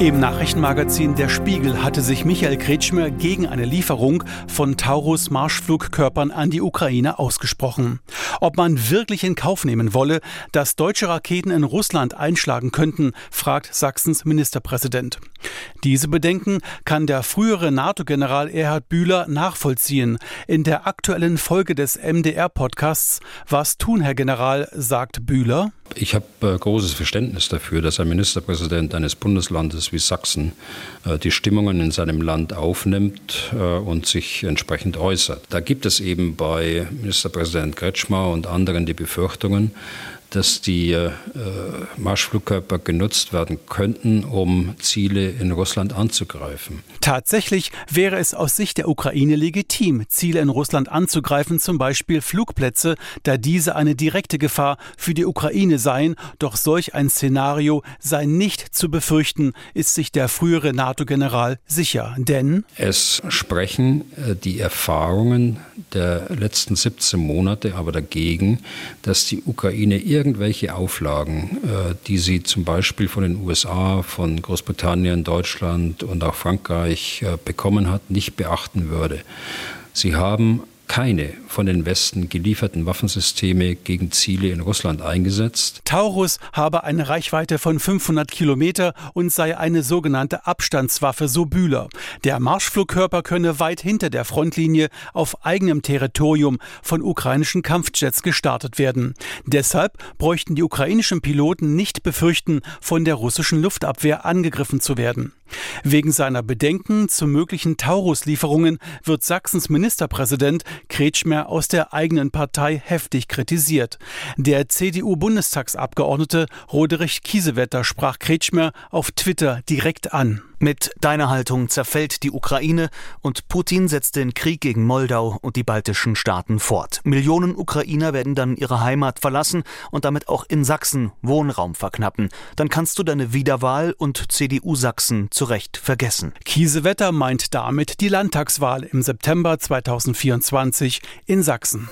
Im Nachrichtenmagazin Der Spiegel hatte sich Michael Kretschmer gegen eine Lieferung von Taurus Marschflugkörpern an die Ukraine ausgesprochen. Ob man wirklich in Kauf nehmen wolle, dass deutsche Raketen in Russland einschlagen könnten, fragt Sachsens Ministerpräsident. Diese Bedenken kann der frühere NATO-General Erhard Bühler nachvollziehen. In der aktuellen Folge des MDR-Podcasts Was tun, Herr General, sagt Bühler. Ich habe äh, großes Verständnis dafür, dass ein Ministerpräsident eines Bundeslandes wie Sachsen äh, die Stimmungen in seinem Land aufnimmt äh, und sich entsprechend äußert. Da gibt es eben bei Ministerpräsident Kretschmer und anderen die Befürchtungen, dass die äh, Marschflugkörper genutzt werden könnten, um Ziele in Russland anzugreifen. Tatsächlich wäre es aus Sicht der Ukraine legitim, Ziele in Russland anzugreifen, zum Beispiel Flugplätze, da diese eine direkte Gefahr für die Ukraine seien. Doch solch ein Szenario sei nicht zu befürchten, ist sich der frühere NATO-General sicher. Denn es sprechen äh, die Erfahrungen der letzten 17 Monate aber dagegen, dass die Ukraine irgendwelche Auflagen, äh, die sie zum Beispiel von den USA, von Großbritannien, Deutschland und auch Frankreich äh, bekommen hat, nicht beachten würde. Sie haben keine von den Westen gelieferten Waffensysteme gegen Ziele in Russland eingesetzt. Taurus habe eine Reichweite von 500 Kilometer und sei eine sogenannte Abstandswaffe, so Bühler. Der Marschflugkörper könne weit hinter der Frontlinie auf eigenem Territorium von ukrainischen Kampfjets gestartet werden. Deshalb bräuchten die ukrainischen Piloten nicht befürchten, von der russischen Luftabwehr angegriffen zu werden. Wegen seiner Bedenken zu möglichen Taurus-Lieferungen wird Sachsens Ministerpräsident Kretschmer aus der eigenen Partei heftig kritisiert. Der CDU-Bundestagsabgeordnete Roderich Kiesewetter sprach Kretschmer auf Twitter direkt an. Mit deiner Haltung zerfällt die Ukraine und Putin setzt den Krieg gegen Moldau und die baltischen Staaten fort. Millionen Ukrainer werden dann ihre Heimat verlassen und damit auch in Sachsen Wohnraum verknappen. Dann kannst du deine Wiederwahl und CDU Sachsen zu Recht vergessen. Kiesewetter meint damit die Landtagswahl im September 2024 in Sachsen.